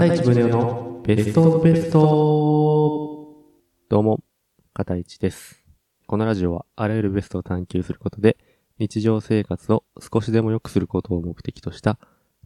片市宗男のベストベストどうも、片市です。このラジオはあらゆるベストを探求することで、日常生活を少しでも良くすることを目的とした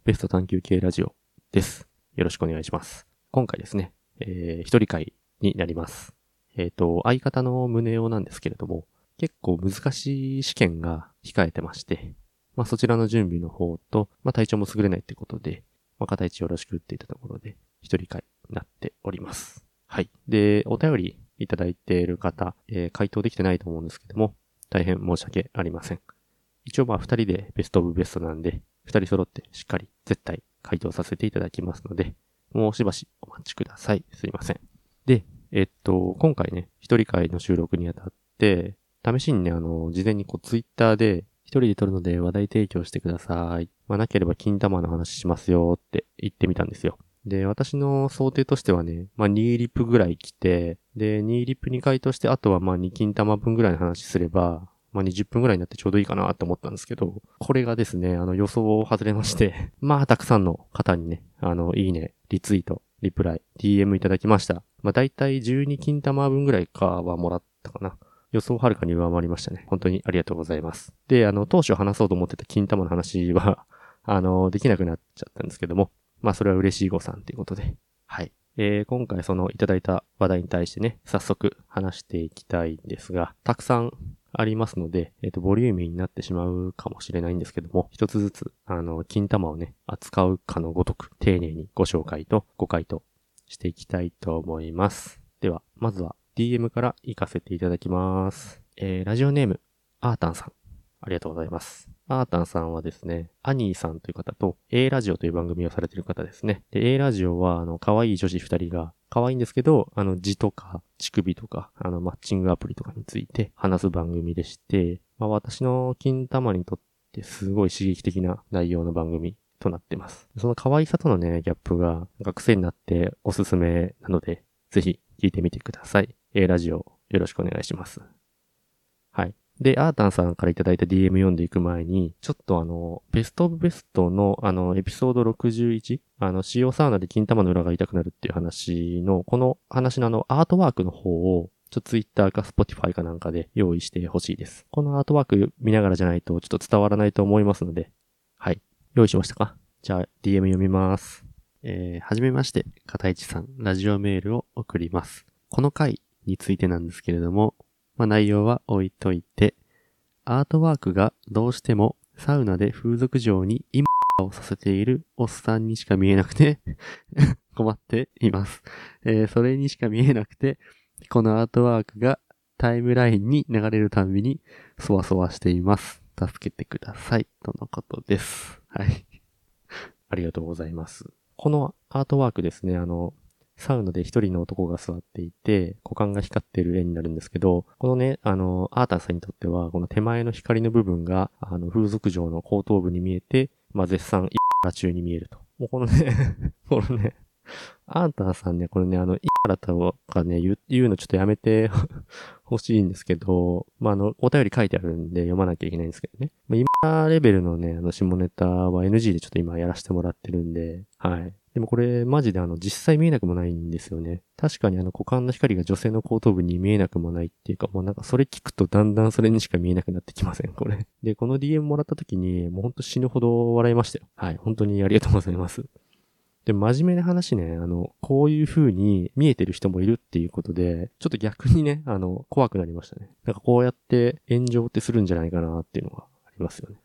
ベスト探求系ラジオです。よろしくお願いします。今回ですね、えー、一人会になります。えっ、と、相方の宗男なんですけれども、結構難しい試験が控えてまして、まあそちらの準備の方と、まあ体調も優れないってことで、まあ片一よろしくって言ったところで、一人会になっております。はい。で、お便りいただいている方、えー回答できてないと思うんですけども、大変申し訳ありません。一応まあ二人でベストオブベストなんで、二人揃ってしっかり絶対回答させていただきますので、もうしばしお待ちください。すいません。で、えっと、今回ね、一人会の収録にあたって、試しにね、あの、事前にこうツイッターで、一人で撮るので話題提供してください。まあ、なければ金玉の話しますよって言ってみたんですよ。で、私の想定としてはね、まあ、2リップぐらい来て、で、2リップ2回として、あとはま、2金玉分ぐらいの話すれば、まあ、20分ぐらいになってちょうどいいかなと思ったんですけど、これがですね、あの予想を外れまして、ま、たくさんの方にね、あの、いいね、リツイート、リプライ、DM いただきました。まあ、だいたい12金玉分ぐらいかはもらったかな。予想をはるかに上回りましたね。本当にありがとうございます。で、あの、当初話そうと思ってた金玉の話は、あの、できなくなっちゃったんですけども、まあ、それは嬉しい誤算ということで、はい。えー、今回そのいただいた話題に対してね、早速話していきたいんですが、たくさんありますので、えっ、と、ボリューミーになってしまうかもしれないんですけども、一つずつ、あの、金玉をね、扱うかのごとく、丁寧にご紹介とご回答していきたいと思います。では、まずは DM から行かせていただきます。えー、ラジオネーム、アータンさん。ありがとうございます。アータンさんはですね、アニーさんという方と A ラジオという番組をされている方ですね。で、A ラジオは、あの、可愛い女子二人が、可愛いんですけど、あの、字とか、乳首とか、あの、マッチングアプリとかについて話す番組でして、まあ、私の金玉にとってすごい刺激的な内容の番組となってます。その可愛さとのね、ギャップが、学生になっておすすめなので、ぜひ聞いてみてください。A ラジオよろしくお願いします。で、アータンさんからいただいた DM 読んでいく前に、ちょっとあの、ベストオブベストのあの、エピソード61、あの、使用サウナで金玉の裏が痛くなるっていう話の、この話のあの、アートワークの方を、ちょっと Twitter か Spotify かなんかで用意してほしいです。このアートワーク見ながらじゃないとちょっと伝わらないと思いますので、はい。用意しましたか？じゃあ、DM 読みます。えー、はじめまして、片市さん、ラジオメールを送ります。この回についてなんですけれども、まあ、内容は置いといて、アートワークがどうしてもサウナで風俗嬢に今をさせているおっさんにしか見えなくて 困っています、えーそれにしか見えなくて、このアートワークがタイムラインに流れるたびにそわそわしています。助けてください。とのことです。はい。ありがとうございます。このアートワークですね、あの、サウナで一人の男が座っていて、股間が光ってる絵になるんですけど、このね、あの、アータンさんにとっては、この手前の光の部分が、あの、風俗嬢の後頭部に見えて、まあ、絶賛、イラ中に見えると。もうこのね、このね、アータンさんね、これね、あの、イラとかね、言う言うのちょっとやめて 欲しいんですけど、まあ、あの、お便り書いてあるんで読まなきゃいけないんですけどね。まあ、今レベルのね、あの、下ネタは NG でちょっと今やらせてもらってるんで、はい。でもこれマジであの実際見えなくもないんですよね。確かにあの股間の光が女性の後頭部に見えなくもないっていうかもうなんかそれ聞くとだんだんそれにしか見えなくなってきません、これ。で、この DM もらった時にもうほんと死ぬほど笑いましたよ。はい、本当にありがとうございます。で、真面目な話ね、あの、こういう風に見えてる人もいるっていうことで、ちょっと逆にね、あの、怖くなりましたね。なんかこうやって炎上ってするんじゃないかなっていうのがありますよね。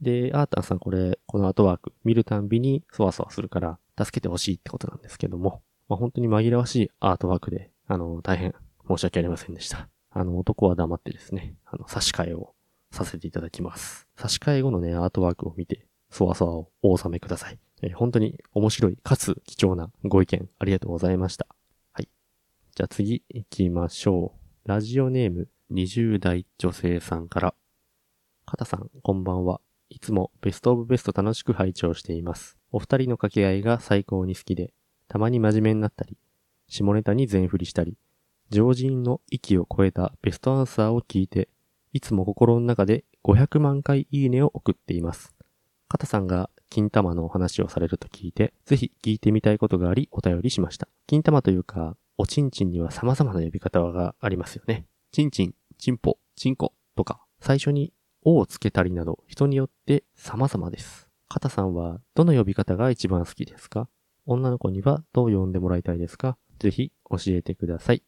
で、アータンさんこれ、このアートワーク見るたんびにそわそわするから、助けてほしいってことなんですけども、まあ、本当に紛らわしいアートワークで、あの、大変申し訳ありませんでした。あの、男は黙ってですね、あの、差し替えをさせていただきます。差し替え後のね、アートワークを見て、そわそわをお納めください。えー本当に面白い、かつ貴重なご意見ありがとうございました。はい。じゃあ次行きましょう。ラジオネーム20代女性さんから。かたさん、こんばんは。いつもベストオブベスト楽しく拝聴しています。お二人の掛け合いが最高に好きで、たまに真面目になったり、下ネタに全振りしたり、常人の域を超えたベストアンサーを聞いて、いつも心の中で500万回いいねを送っています。かたさんが金玉のお話をされると聞いて、ぜひ聞いてみたいことがありお便りしました。金玉というか、おちんちんには様々な呼び方がありますよね。ちんちん、ちんぽ、ちんことか、最初におをつけたりなど、人によって様々です。かたさんはどの呼び方が一番好きですか？女の子にはどう呼んでもらいたいですか？ぜひ教えてください。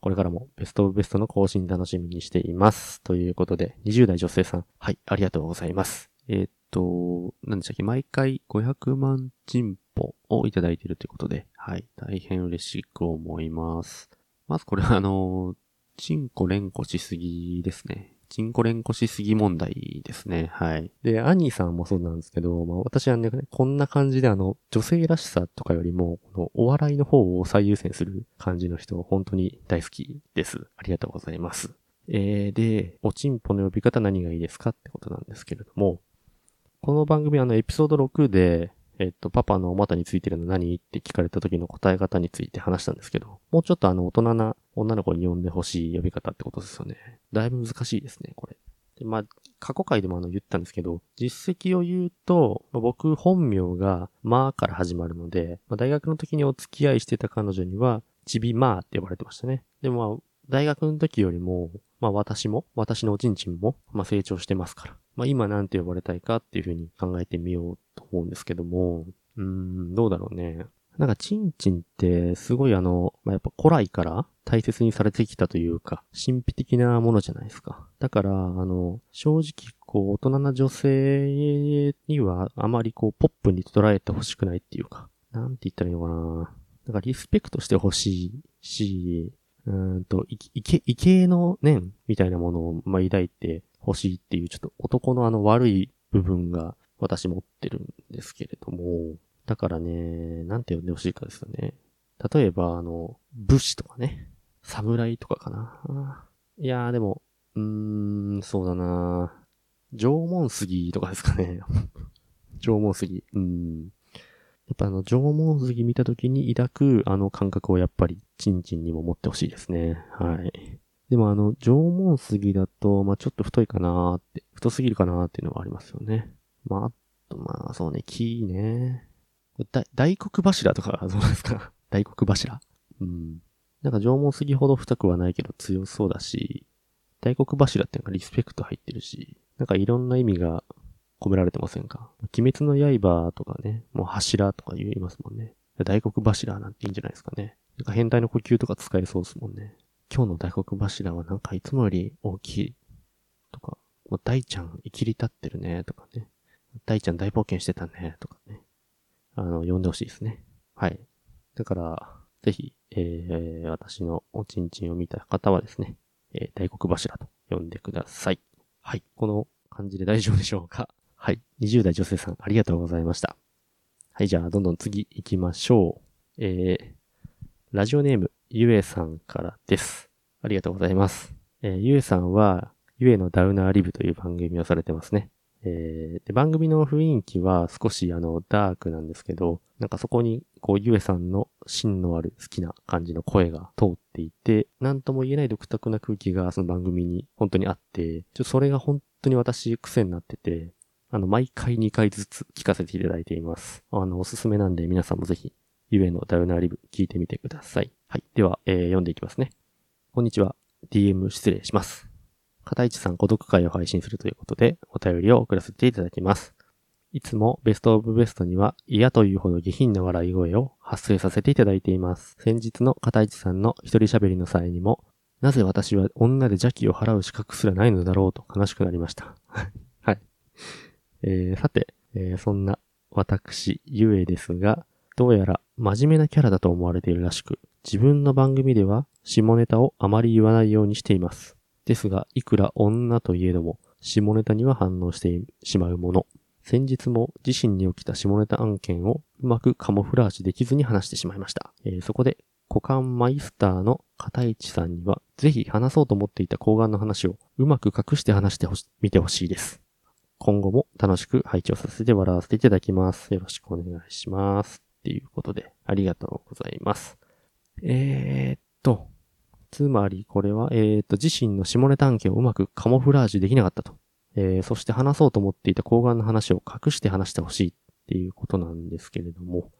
これからもベストオブベストの更新楽しみにしています。ということで、20代女性さん、はい、ありがとうございます。えー、っと、何でしたっけ？毎回500万進歩をいただいているということで、はい、大変嬉しく思います。まずこれはあの、チンコ連呼しすぎですね。チンコ連呼しすぎ問題ですね。はい。で、アニーさんもそうなんですけど、まあ私はね、こんな感じであの、女性らしさとかよりも、このお笑いの方を最優先する感じの人、本当に大好きです。ありがとうございます。えー、で、おちんぽの呼び方何がいいですかってことなんですけれども、この番組あのエピソード6で、えっと、パパのお股についてるの何？って聞かれた時の答え方について話したんですけど、もうちょっとあの大人な女の子に呼んでほしい呼び方ってことですよね。だいぶ難しいですね、これ。でまあ、過去回でもあの言ったんですけど、実績を言うと、まあ、僕本名がまあから始まるので、まあ、大学の時にお付き合いしてた彼女には、ちびまーって呼ばれてましたね。でもまあ、大学の時よりも、まあ私も、私のおちんちんも、まあ成長してますから。まあ今なんて呼ばれたいかっていうふうに考えてみようと思うんですけども、うーん、どうだろうね。なんか、チンチンって、すごいあの、まあ、やっぱ古来から大切にされてきたというか、神秘的なものじゃないですか。だから、あの、正直、こう、大人な女性には、あまりこう、ポップに捉えてほしくないっていうか、なんて言ったらいいのかな。なんか、リスペクトしてほしいし、うんと、い、いけ、異形の念みたいなものを、ま、抱いてほしいっていう、ちょっと男のあの悪い部分が私持ってるんですけれども、だからね、なんて呼んでほしいかですよね。例えば、あの、武士とかね、侍とかかな。いやーでも、うーん、そうだな縄文杉とかですかね。縄文杉。うん。やっぱあの、縄文杉見た時に抱くあの感覚をやっぱり、チンチンにも持ってほしいですね。はい。でもあの、縄文杉だと、まあ、ちょっと太いかなって、太すぎるかなっていうのはありますよね。まあ、あと、まあ、そうね、木ね。大黒柱とか どうですか？大黒柱？うん。なんか縄文杉ほど太くはないけど強そうだし、大黒柱っていうのがリスペクト入ってるし、なんかいろんな意味が込められてませんか？鬼滅の刃とかね、もう柱とか言いますもんね。大黒柱なんていいんじゃないですかね。なんか変態の呼吸とか使えそうですもんね。今日の大黒柱はなんかいつもより大きいとか、もう大ちゃん生きり立ってるねとかね。大ちゃん大冒険してたねとかね。あの、呼んでほしいですね。はい。だから、ぜひ、えー、私のおちんちんを見た方はですね、えー、大黒柱と呼んでください。はい。この感じで大丈夫でしょうか？はい。20代女性さん、ありがとうございました。はい、じゃあ、どんどん次行きましょう。えー、ラジオネーム、ゆえさんからです。ありがとうございます。えー、ゆえさんは、ゆえのダウナーリブという番組をされてますね。えー、で番組の雰囲気は少しあのダークなんですけど、なんかそこにこうゆえさんの芯のある好きな感じの声が通っていて、なんとも言えない独特な空気がその番組に本当にあって、ちょそれが本当に私癖になってて、あの毎回2回ずつ聞かせていただいています。あのおすすめなんで皆さんもぜひゆえのダウナーリブ聞いてみてください。はい。では、えー、読んでいきますね。こんにちは。DM 失礼します。片市さん孤独会を配信するということで、お便りを送らせていただきます。いつもベストオブベストには嫌というほど下品な笑い声を発生させていただいています。先日の片市さんの一人喋りの際にも、なぜ私は女で邪気を払う資格すらないのだろうと悲しくなりました。はい。えー、さて、えー、そんな私、ゆえですが、どうやら真面目なキャラだと思われているらしく、自分の番組では下ネタをあまり言わないようにしています。ですが、いくら女といえども、下ネタには反応してしまうもの。先日も自身に起きた下ネタ案件をうまくカモフラージュできずに話してしまいました。えー、そこで、股間マイスターの片市さんには、ぜひ話そうと思っていた睾丸の話をうまく隠して話してほし、見てほしいです。今後も楽しく拝聴させて笑わせていただきます。よろしくお願いします。っていうことで、ありがとうございます。えー、っと、つまりこれは、えっ、と、自身の下ネタ案件をうまくカモフラージュできなかったと。えー、そして話そうと思っていた睾丸の話を隠して話してほしいっていうことなんですけれども、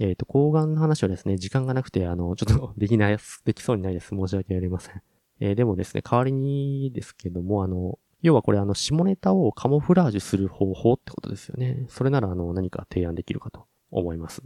えっ、と、抗がんの話はですね、時間がなくて、あの、ちょっと できない、できそうにないです。申し訳ありません。えーでもですね、代わりにですけども、あの、要はこれあの、下ネタをカモフラージュする方法ってことですよね。それならあの、何か提案できるかと思います。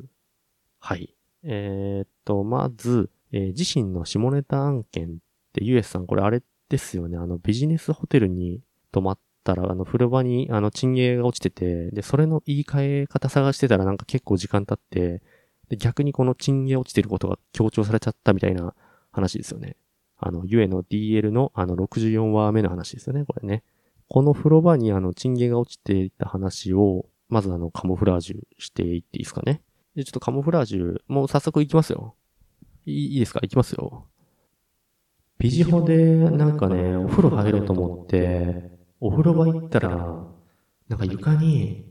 はい。えーっと、まず、えー自身の下ネタ案件って、ユエスさんこれあれですよね。あの、ビジネスホテルに泊まったら、あの、風呂場にあの、チンゲが落ちてて、で、それの言い換え方探してたらなんか結構時間経って、で、逆にこのチンゲ落ちてることが強調されちゃったみたいな話ですよね。あの、ゆえの DL のあの64話目の話ですよね、これね。この風呂場にあの、チンゲが落ちていた話を、まずあの、カモフラージュしていっていいですかね。で、ちょっとカモフラージュ、もう早速行きますよ。いいですか？行きますよ。ビジホで、なんかね、お風呂入ろうと思って、お風呂場行ったら、なんか床に、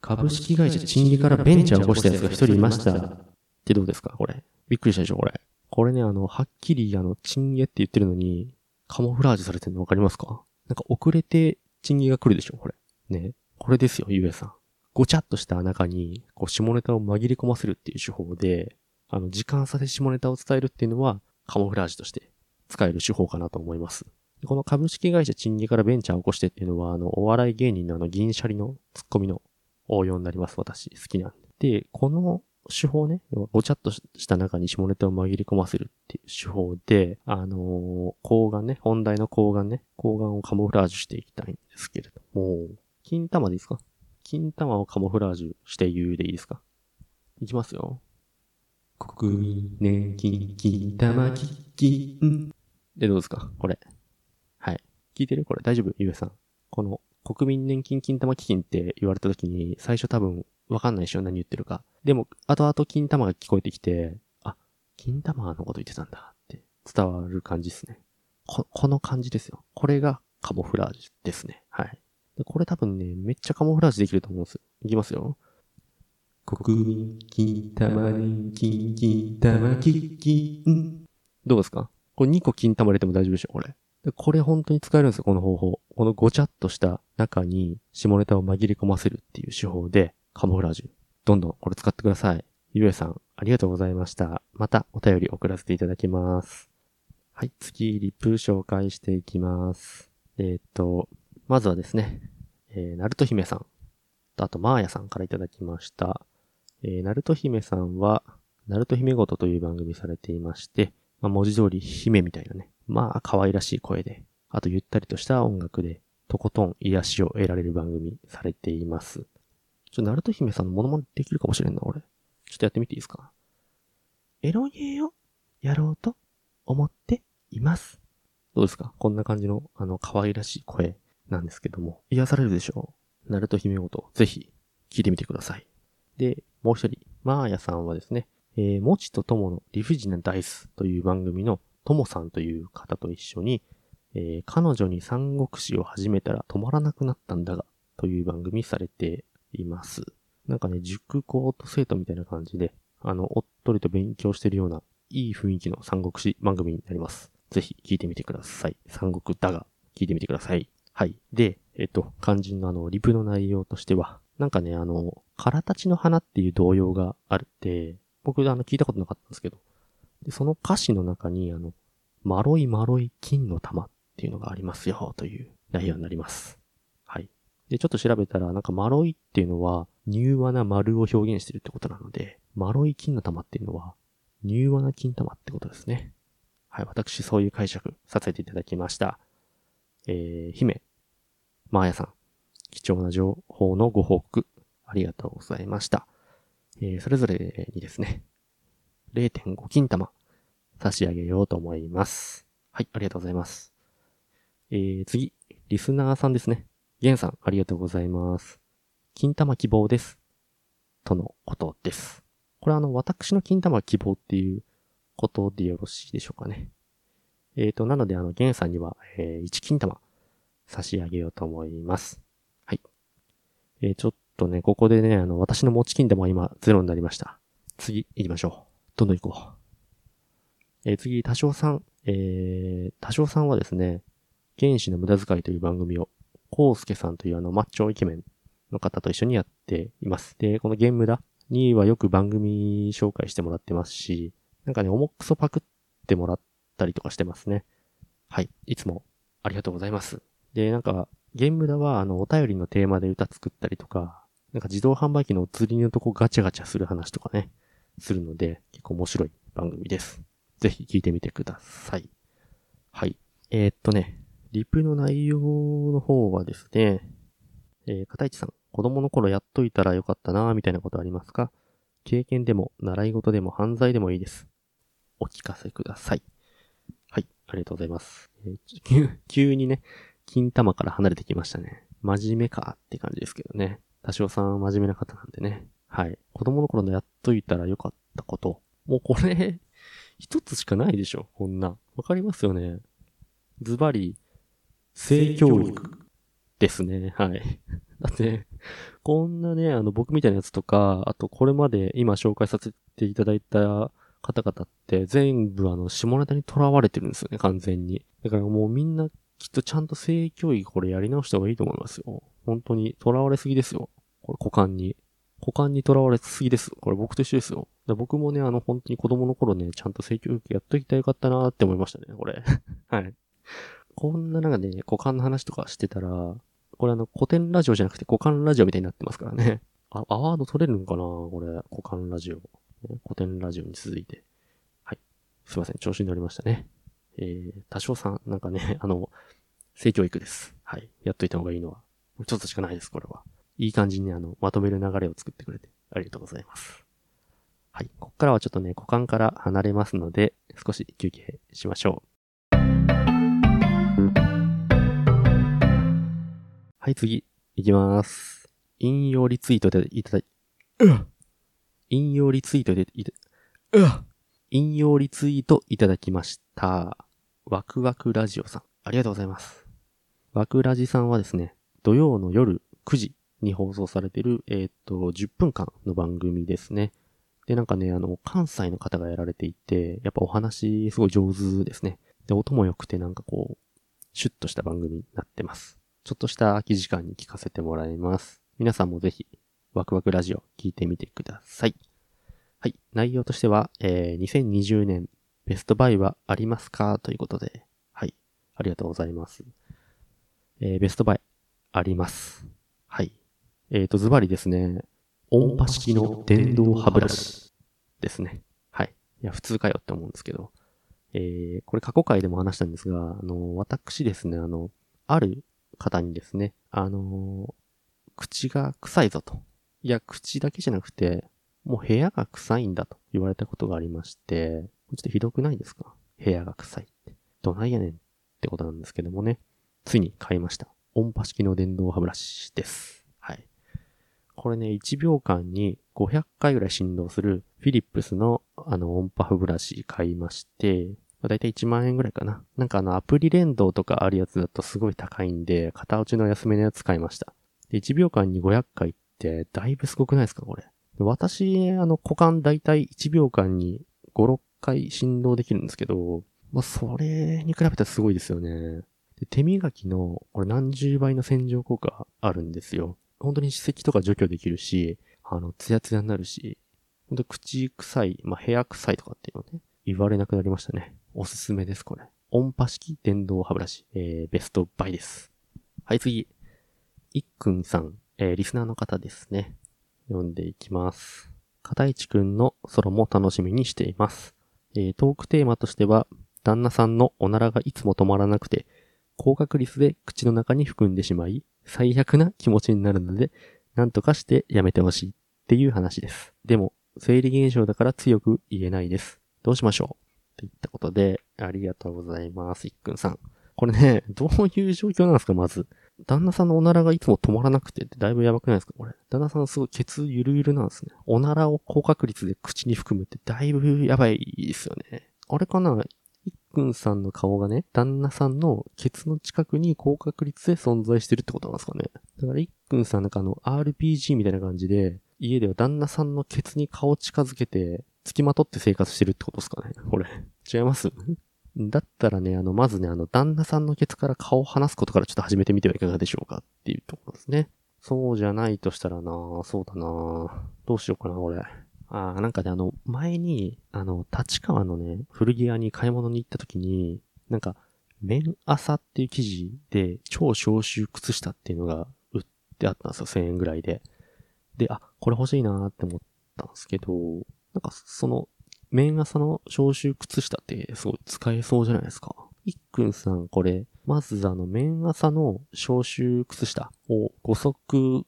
株式会社チンゲからベンチャー起こしたやつが一人いました。ってどうですか？これ。びっくりしたでしょこれ。これね、あの、はっきり、あの、チンゲって言ってるのに、カモフラージュされてるのわかりますか？なんか遅れてチンゲが来るでしょこれ。ね。これですよ、ゆえさん。ごちゃっとした中に、こう、下ネタを紛れ込ませるっていう手法で、あの、時間差で下ネタを伝えるっていうのは、カモフラージュとして使える手法かなと思います。この株式会社チンゲからベンチャーを起こしてっていうのは、あの、お笑い芸人のあの、銀シャリのツッコミの応用になります。私、好きなんで。で、この手法ね、ごちゃっとした中に下ネタを紛れ込ませるっていう手法で、あのー抗がね、本題の抗がね、抗がをカモフラージュしていきたいんですけれども、金玉でいいですか？金玉をカモフラージュして言うでいいですか？いきますよ。国民年金金玉基金。で、どうですか？これ。はい。聞いてる？これ大丈夫？ゆえさん。この国民年金金玉基金って言われた時に、最初多分わかんないでしょ？何言ってるか。でも、後々金玉が聞こえてきて、あ、金玉のこと言ってたんだって伝わる感じですね。こ、この感じですよ。これがカモフラージュですね。はい。でこれ多分ね、めっちゃカモフラージュできると思うんですよ。いきますよ。国民金玉年金金玉基金。どうですか？これ2個金玉入れても大丈夫でしょこれ。でこれ本当に使えるんですよ、この方法。このごちゃっとした中に下ネタを紛れ込ませるっていう手法で、カモフラージュ。どんどんこれ使ってください。ゆえさん、ありがとうございました。またお便り送らせていただきます。はい、次、リプ紹介していきます。えーっと、まずはですね、えー、ナルト姫さん。あと、マーヤさんからいただきました。えー、ナルト姫さんは、ナルト姫ごとという番組されていまして、まあ、文字通り姫みたいなね、まあ可愛らしい声で、あとゆったりとした音楽で、とことん癒しを得られる番組されています。ちょ、ナルト姫さんのモノマネできるかもしれんな、俺。ちょっとやってみていいですか？エロゲーをやろうと思っています。どうですか？こんな感じの、あの、可愛らしい声なんですけども、癒されるでしょ？うナルト姫ごと、ぜひ、聞いてみてください。で、もう一人、マーヤさんはですね、えー、もちとともの理不尽なダイスという番組のともさんという方と一緒に、えー彼女に三国志を始めたら止まらなくなったんだが、という番組されています。なんかね、塾校と生徒みたいな感じで、あの、おっとりと勉強してるような、いい雰囲気の三国志番組になります。ぜひ聞いてみてください。三国だが、聞いてみてください。はい。で、えっと、肝心のあの、リプの内容としては、なんかね、あの、空たちの花っていう童謡があるって、僕、あの、聞いたことなかったんですけど、で、その歌詞の中に、あの、まろいまろい金の玉っていうのがありますよ、という内容になります。はい。で、ちょっと調べたら、なんか、まろいっていうのは、柔和な丸を表現してるってことなので、まろい金の玉っていうのは、柔和な金玉ってことですね。はい、私、そういう解釈させていただきました。えー、姫、マーヤさん、貴重な情報のご報告、ありがとうございました。えー、それぞれにですね、0.5金玉、差し上げようと思います。はい、ありがとうございます。えー、次、リスナーさんですね。ゲンさん、ありがとうございます。金玉希望です。とのことです。これあの、私の金玉希望っていうことでよろしいでしょうかね。えーと、なのであの、ゲンさんには、えー、1金玉差し上げようと思います。はい。えー、ちょっとね、ここでね、あの、私の持ち金玉は今ゼロになりました。次、行きましょう。どんどん行こう。えー次、多少さん。えー、多少さんはですね、原始の無駄遣いという番組を、コウスケさんというあの、マッチョイケメンの方と一緒にやっています。で、このゲームだにはよく番組紹介してもらってますし、なんかね、重くそパクってもらってたりとかしてますね。はい。いつもありがとうございます。で、なんか、ゲームだは、あの、お便りのテーマで歌作ったりとか、なんか自動販売機の移りのとこガチャガチャする話とかね、するので、結構面白い番組です。ぜひ聞いてみてください。はい。えー、っとね、リプの内容の方はですね、えー、片市さん、子供の頃やっといたらよかったなぁみたいなことありますか？経験でも、習い事でも、犯罪でもいいです。お聞かせください。ありがとうございます。えー急急にね、金玉から離れてきましたね。真面目かって感じですけどね。多少さん真面目な方なんでね。はい。子供の頃のやっといたらよかったこと。もうこれ、一つしかないでしょ。こんな。わかりますよね。ズバリ、性教育ですね。はい。だって、こんなね、あの、僕みたいなやつとか、あとこれまで今紹介させていただいた方々って全部あの、下ネタに囚われてるんですよね、完全に。だからもうみんなきっとちゃんと性教育これやり直した方がいいと思いますよ。本当に囚われすぎですよ。これ股間に。股間に囚われすぎです。これ僕と一緒ですよ。で僕もね、あの、本当に子供の頃ね、ちゃんと性教育やっときたらよかったなーって思いましたね、これ。はい。こんな中で、ね、股間の話とかしてたら、これあの、古典ラジオじゃなくて股間ラジオみたいになってますからね。あ、アワード取れるのかなこれ、股間ラジオ。古典ラジオに続いて。はい。すいません、調子に乗りましたね。えー、多少さん、なんかね、あの、性教育です。はい。やっといた方がいいのは。ちょっとしかないです、これは。いい感じにあの、まとめる流れを作ってくれて、ありがとうございます。はい。こっからはちょっとね、股間から離れますので、少し休憩しましょう。はい、次、いきます。引用リツイートでいただい、引用リツイートでいた、引用リツイートいただきました。ワクワクラジオさん。ありがとうございます。ワクラジさんはですね、土曜の夜9時に放送されている、えっ、と、10分間の番組ですね。で、なんかね、あの、関西の方がやられていて、やっぱお話すごい上手ですね。で、音も良くてなんかこう、シュッとした番組になってます。ちょっとした空き時間に聞かせてもらいます。皆さんもぜひ、ワクワクラジオ聞いてみてください。はい。内容としては、えー、2020年ベストバイはありますか？ということで、はい。ありがとうございます。えー、ベストバイあります。はい。えーと、ズバリですね、音波式の電動歯ブラシですね。はい。いや、普通かよって思うんですけど、えー、これ過去回でも話したんですが、あの、私ですね、あの、ある方にですね、あの、口が臭いぞと。いや、口だけじゃなくて、もう部屋が臭いんだと言われたことがありまして、ちょっとひどくないですか？部屋が臭いって。どないやねんってことなんですけどもね。ついに買いました。音波式の電動歯ブラシです。はい。これね、1秒間に500回ぐらい振動するフィリップスのあの音波歯ブラシ買いまして、だいたい1万円ぐらいかな。なんかあのアプリ連動とかあるやつだとすごい高いんで、片落ちの安めのやつ買いました。で、1秒間に500回ってだいぶすごくないですかこれ。私、あの、股間だいたい1秒間に5、6回振動できるんですけど、まあ、それに比べたらすごいですよね。で手磨きの、これ何十倍の洗浄効果あるんですよ。本当に歯石とか除去できるし、あの、ツヤツヤになるし、本当口臭い、まあ、部屋臭いとかっていうのね、言われなくなりましたね。おすすめです、これ。音波式電動歯ブラシ、えー、ベストバイです。はい、次。いっくんさん、えー、リスナーの方ですね。読んでいきます。片市くんのソロも楽しみにしています。えー、トークテーマとしては、旦那さんのおならがいつも止まらなくて、高確率で口の中に含んでしまい、最悪な気持ちになるので、なんとかしてやめてほしいっていう話です。でも、生理現象だから強く言えないです。どうしましょうといったことで、ありがとうございます。いっくんさん。これね、どういう状況なんですか、まず。旦那さんのおならがいつも止まらなくてだいぶやばくないですかこれ。旦那さんすごいケツゆるゆるなんですね。おならを高確率で口に含むってだいぶやばいですよね。あれかな？いっくんさんの顔がね、旦那さんのケツの近くに高確率で存在してるってことなんですかね。だからいっくんさんなんかあの RPG みたいな感じで、家では旦那さんのケツに顔近づけて、付きまとって生活してるってことですかねこれ。違います？だったらね、あの、まずね、あの、旦那さんのケツから顔を離すことからちょっと始めてみてはいかがでしょうかっていうところですね。そうじゃないとしたらなそうだなどうしようかな、これ。ああ、なんかね、あの、前に、あの、立川のね、古着屋に買い物に行った時に、なんか、麺朝っていう記事で、超消臭靴下っていうのが売ってあったんですよ、1000円ぐらいで。で、あ、これ欲しいなーって思ったんですけど、なんか、その、麺朝の消臭靴下ってすごい使えそうじゃないですか。いっくんさん、これ、まずあの、麺朝の消臭靴下を5足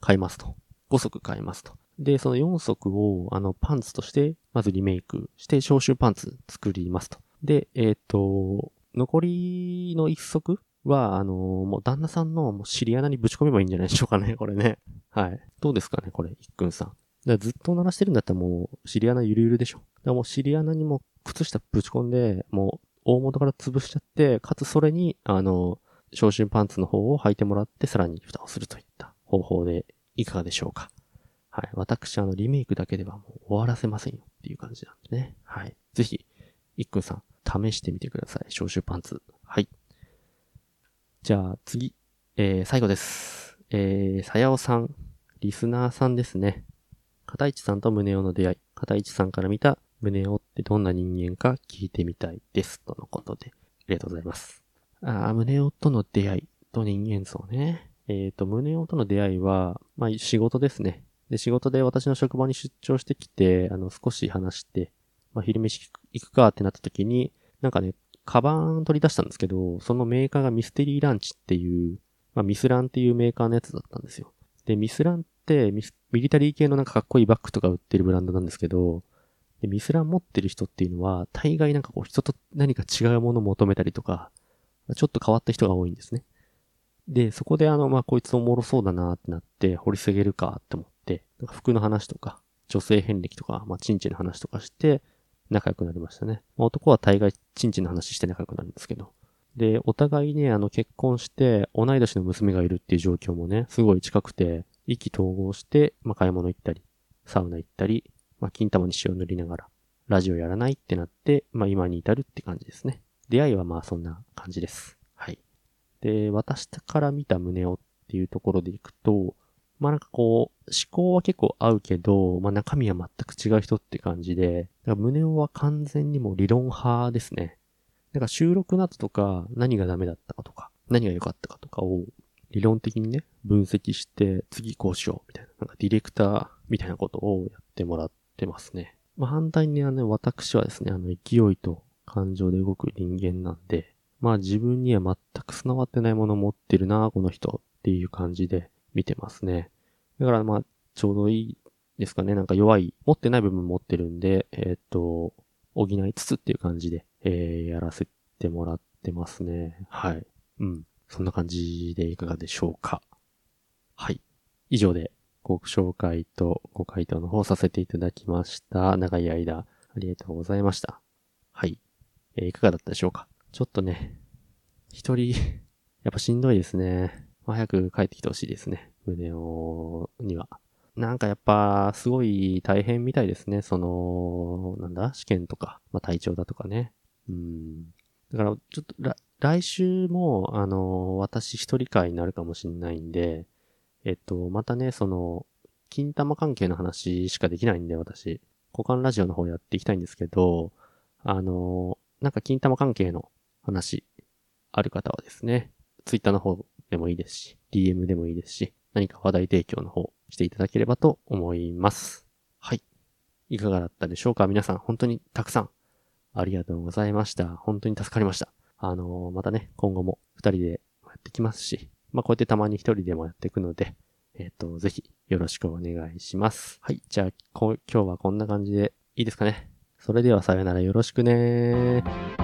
買いますと。5足買いますと。で、その4足を、あの、パンツとして、まずリメイクして、消臭パンツ作りますと。で、えっ、ー、と、残りの1足は、あのもう旦那さんのもう尻穴にぶち込めばいいんじゃないでしょうかね、これね。はい。どうですかね、これ、いっくんさん。だずっと鳴らしてるんだったらもう、尻穴ゆるゆるでしょ。だからもう尻穴にも靴下ぶち込んで、もう、大元から潰しちゃって、かつそれに、あの、消臭パンツの方を履いてもらって、さらに蓋をするといった方法でいかがでしょうか。はい。私、あの、リメイクだけではもう終わらせませんよっていう感じなんでね。はい。ぜひ、いっくんさん、試してみてください。消臭パンツ。はい。じゃあ、次。えー、最後です。えー、さやおさん。リスナーさんですね。片市さんと宗男の出会い。片市さんから見た宗男ってどんな人間か聞いてみたいです。とのことで。ありがとうございます。あー、宗男との出会いと人間像ね。えっ、ー、と、宗男との出会いは、まあ、仕事ですね。で、仕事で私の職場に出張してきて、あの、少し話して、まあ、昼飯行くかってなった時に、なんかね、カバン取り出したんですけど、そのメーカーがミステリーランチっていう、まあ、ミスランっていうメーカーのやつだったんですよ。で、ミスランってミミリタリー系のなんかかっこいいバッグとか売ってるブランドなんですけど、でミスラン持ってる人っていうのは、大概なんかこう人と何か違うものを求めたりとか、ちょっと変わった人が多いんですね。で、そこであの、まあ、こいつおもろそうだなってなって、掘り下げるかって思って、なんか服の話とか、女性遍歴とか、まあ、チンチンの話とかして、仲良くなりましたね。まあ、男は大概チンチンの話して仲良くなるんですけど。で、お互いね、あの、結婚して、同い年の娘がいるっていう状況もね、すごい近くて、意気投合して、まあ、買い物行ったり、サウナ行ったり、まあ、金玉に塩塗りながら、ラジオやらないってなって、まあ、今に至るって感じですね。出会いはまあ、そんな感じです。はい。で、私から見た胸をっていうところでいくと、まあなんかこう、思考は結構合うけど、まあ中身は全く違う人って感じで、胸をは完全にも理論派ですね。なんか収録などとか、何がダメだったかとか、何が良かったかとかを理論的にね、分析して、次こうしよう、みたいな、なんかディレクターみたいなことをやってもらってますね。まあ反対にはね、私はですね、あの勢いと感情で動く人間なんで、まあ自分には全く備わってないものを持ってるな、この人っていう感じで見てますね。だからまあ、ちょうどいいですかね。なんか弱い、持ってない部分持ってるんで、えー、っと、補いつつっていう感じで、えー、やらせてもらってますね。はい。うん。そんな感じでいかがでしょうか。はい。以上でご紹介とご回答の方させていただきました。長い間ありがとうございました。はい。えー、いかがだったでしょうか？ちょっとね、一人、やっぱしんどいですね。まあ、早く帰ってきてほしいですね。胸を、には。なんかやっぱ、すごい大変みたいですね。その、なんだ？試験とか、まあ、体調だとかね。うん。だから、ちょっと、来週も、あの、私一人会になるかもしんないんで、えっと、またね、その、金玉関係の話しかできないんで、私。股間ラジオの方やっていきたいんですけど、あの、なんか金玉関係の話、ある方はですね、ツイッターの方でもいいですし、DM でもいいですし、何か話題提供の方していただければと思います。はい。いかがだったでしょうか？皆さん、本当にたくさんありがとうございました。本当に助かりました。あのー、またね、今後も二人でやってきますし、まあ、こうやってたまに一人でもやっていくので、えっ、ー、と、ぜひよろしくお願いします。はい。じゃあ、今日はこんな感じでいいですかね。それではさよならよろしくねー。